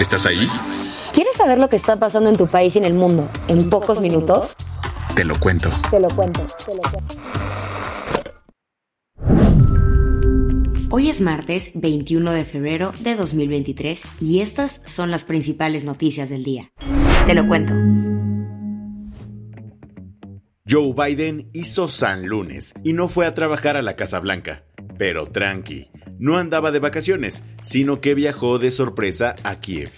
¿Estás ahí? ¿Quieres saber lo que está pasando en tu país y en el mundo en, pocos, minutos? Te lo cuento. Te lo cuento, te lo cuento. Hoy es martes 21 de febrero de 2023 y estas son las principales noticias del día. Te lo cuento. Joe Biden hizo San Lunes y no fue a trabajar a la Casa Blanca. Pero tranqui, no andaba de vacaciones, sino que viajó de sorpresa a Kiev.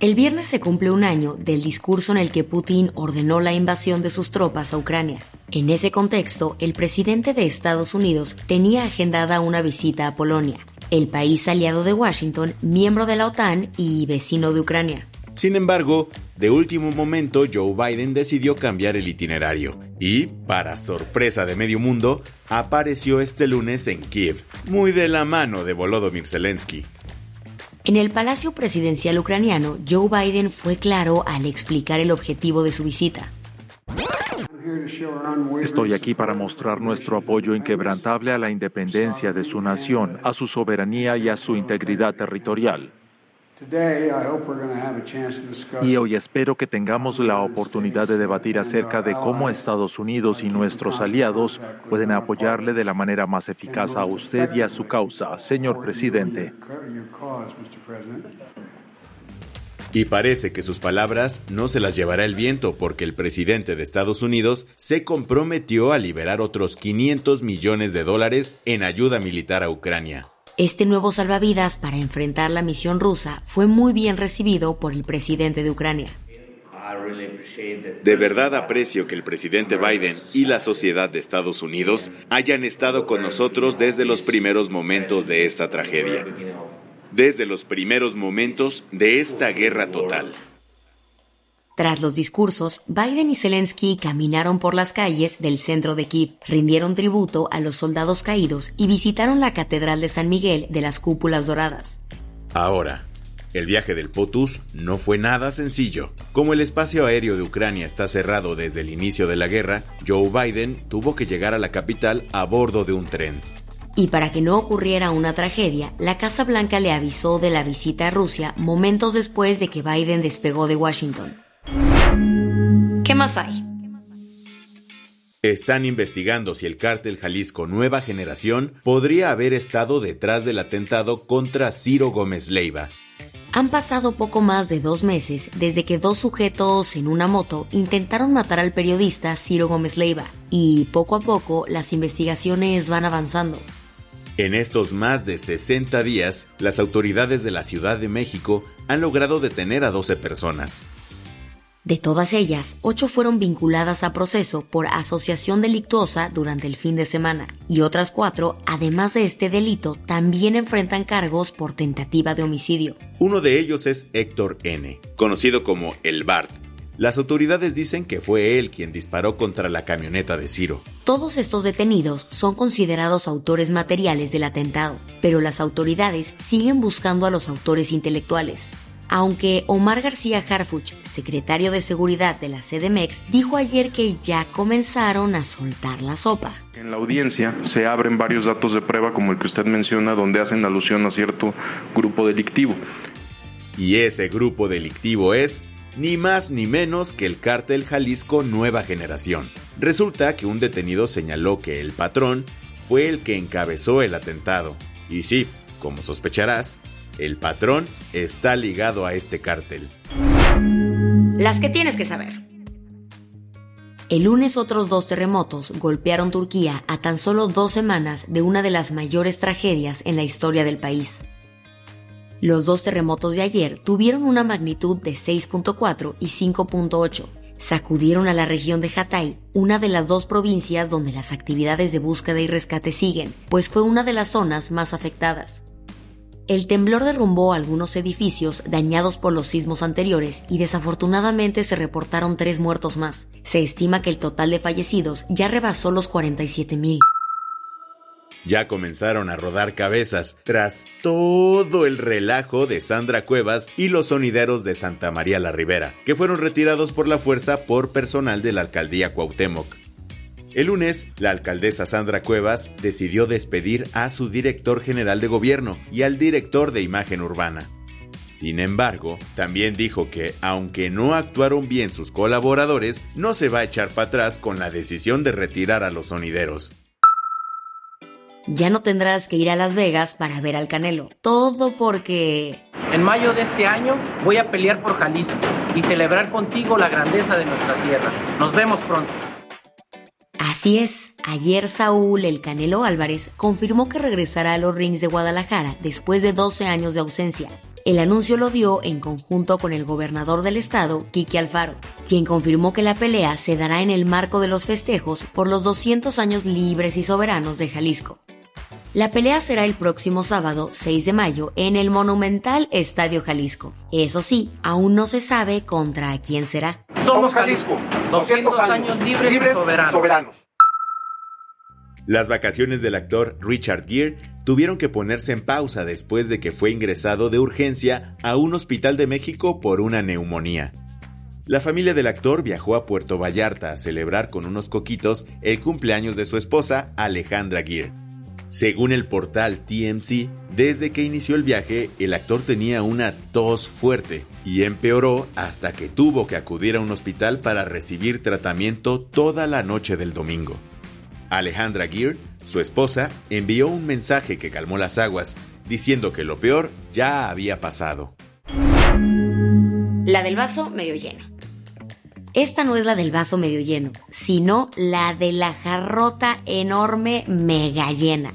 El viernes se cumple un año del discurso en el que Putin ordenó la invasión de sus tropas a Ucrania. En ese contexto, el presidente de Estados Unidos tenía agendada una visita a Polonia, el país aliado de Washington, miembro de la OTAN y vecino de Ucrania. Sin embargo, de último momento Joe Biden decidió cambiar el itinerario y, para sorpresa de medio mundo, apareció este lunes en Kiev, muy de la mano de Volodymyr Zelensky. En el Palacio Presidencial ucraniano, Joe Biden fue claro al explicar el objetivo de su visita. Estoy aquí para mostrar nuestro apoyo inquebrantable a la independencia de su nación, a su soberanía y a su integridad territorial. Y hoy espero que tengamos la oportunidad de debatir acerca de cómo Estados Unidos y nuestros aliados pueden apoyarle de la manera más eficaz a usted y a su causa, señor presidente. Y parece que sus palabras no se las llevará el viento porque el presidente de Estados Unidos se comprometió a liberar otros 500 millones de dólares en ayuda militar a Ucrania. Este nuevo salvavidas para enfrentar la misión rusa fue muy bien recibido por el presidente de Ucrania. De verdad aprecio que el presidente Biden y la sociedad de Estados Unidos hayan estado con nosotros desde los primeros momentos de esta tragedia, desde los primeros momentos de esta guerra total. Tras los discursos, Biden y Zelensky caminaron por las calles del centro de Kiev, rindieron tributo a los soldados caídos y visitaron la Catedral de San Miguel de las Cúpulas Doradas. Ahora, el viaje del POTUS no fue nada sencillo. Como el espacio aéreo de Ucrania está cerrado desde el inicio de la guerra, Joe Biden tuvo que llegar a la capital a bordo de un tren. Y para que no ocurriera una tragedia, la Casa Blanca le avisó de la visita a Rusia momentos después de que Biden despegó de Washington. ¿Qué más hay? Están investigando si el cártel Jalisco Nueva Generación podría haber estado detrás del atentado contra Ciro Gómez Leiva. Han pasado poco más de dos meses desde que dos sujetos en una moto intentaron matar al periodista Ciro Gómez Leiva y poco a poco las investigaciones van avanzando. En estos más de 60 días, las autoridades de la Ciudad de México han logrado detener a 12 personas. De todas ellas, ocho fueron vinculadas a proceso por asociación delictuosa durante el fin de semana y otras cuatro, además de este delito, también enfrentan cargos por tentativa de homicidio. Uno de ellos es Héctor N., conocido como el Bart. Las autoridades dicen que fue él quien disparó contra la camioneta de Ciro. Todos estos detenidos son considerados autores materiales del atentado, pero las autoridades siguen buscando a los autores intelectuales aunque Omar García Harfuch, secretario de Seguridad de la CDMEX, dijo ayer que ya comenzaron a soltar la sopa. En la audiencia se abren varios datos de prueba como el que usted menciona donde hacen alusión a cierto grupo delictivo. Y ese grupo delictivo es ni más ni menos que el cártel Jalisco Nueva Generación. Resulta que un detenido señaló que el patrón fue el que encabezó el atentado. Y sí, como sospecharás, el patrón está ligado a este cártel. Las que tienes que saber. El lunes otros dos terremotos golpearon Turquía a tan solo dos semanas de una de las mayores tragedias en la historia del país. Los dos terremotos de ayer tuvieron una magnitud de 6.4 y 5.8. sacudieron a la región de Hatay, una de las dos provincias donde las actividades de búsqueda y rescate siguen, pues fue una de las zonas más afectadas. El temblor derrumbó algunos edificios dañados por los sismos anteriores y desafortunadamente se reportaron tres muertos más. Se estima que el total de fallecidos ya rebasó los 47 mil. Ya comenzaron a rodar cabezas tras todo el relajo de Sandra Cuevas y los sonideros de Santa María la Ribera, que fueron retirados por la fuerza por personal de la alcaldía Cuauhtémoc. El lunes, la alcaldesa Sandra Cuevas decidió despedir a su director general de gobierno y al director de imagen urbana. Sin embargo, también dijo que, aunque no actuaron bien sus colaboradores, no se va a echar para atrás con la decisión de retirar a los sonideros. Ya no tendrás que ir a Las Vegas para ver al Canelo. Todo porque... En mayo de este año voy a pelear por Jalisco y celebrar contigo la grandeza de nuestra tierra. Nos vemos pronto. Así es, ayer Saúl El Canelo Álvarez confirmó que regresará a los rings de Guadalajara después de 12 años de ausencia. El anuncio lo dio en conjunto con el gobernador del estado, Kiki Alfaro, quien confirmó que la pelea se dará en el marco de los festejos por los 200 años libres y soberanos de Jalisco. La pelea será el próximo sábado 6 de mayo en el monumental Estadio Jalisco. Eso sí, aún no se sabe contra quién será. Somos Jalisco, 200 años libres, y soberanos. Las vacaciones del actor Richard Gere tuvieron que ponerse en pausa después de que fue ingresado de urgencia a un hospital de México por una neumonía. La familia del actor viajó a Puerto Vallarta a celebrar con unos coquitos el cumpleaños de su esposa Alejandra Gere. Según el portal TMC, desde que inició el viaje, el actor tenía una tos fuerte y empeoró hasta que tuvo que acudir a un hospital para recibir tratamiento toda la noche del domingo. Alejandra Gear, su esposa, envió un mensaje que calmó las aguas, diciendo que lo peor ya había pasado. La del vaso medio lleno. Esta no es la del vaso medio lleno, sino la de la jarrota enorme mega llena.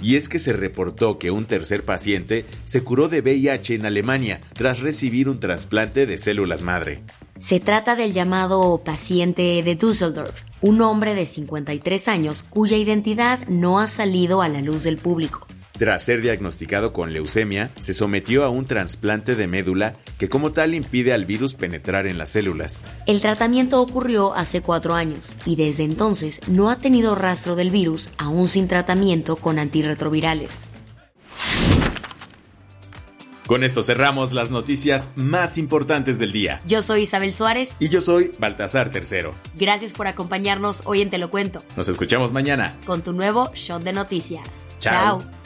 Y es que se reportó que un tercer paciente se curó de VIH en Alemania tras recibir un trasplante de células madre. Se trata del llamado paciente de Düsseldorf, un hombre de 53 años cuya identidad no ha salido a la luz del público. Tras ser diagnosticado con leucemia, se sometió a un trasplante de médula que como tal impide al virus penetrar en las células. El tratamiento ocurrió hace cuatro años y desde entonces no ha tenido rastro del virus aún sin tratamiento con antirretrovirales. Con esto cerramos las noticias más importantes del día. Yo soy Isabel Suárez. Y yo soy Baltasar Tercero. Gracias por acompañarnos hoy en Te lo cuento. Nos escuchamos mañana. Con tu nuevo shot de noticias. Chao. Chao.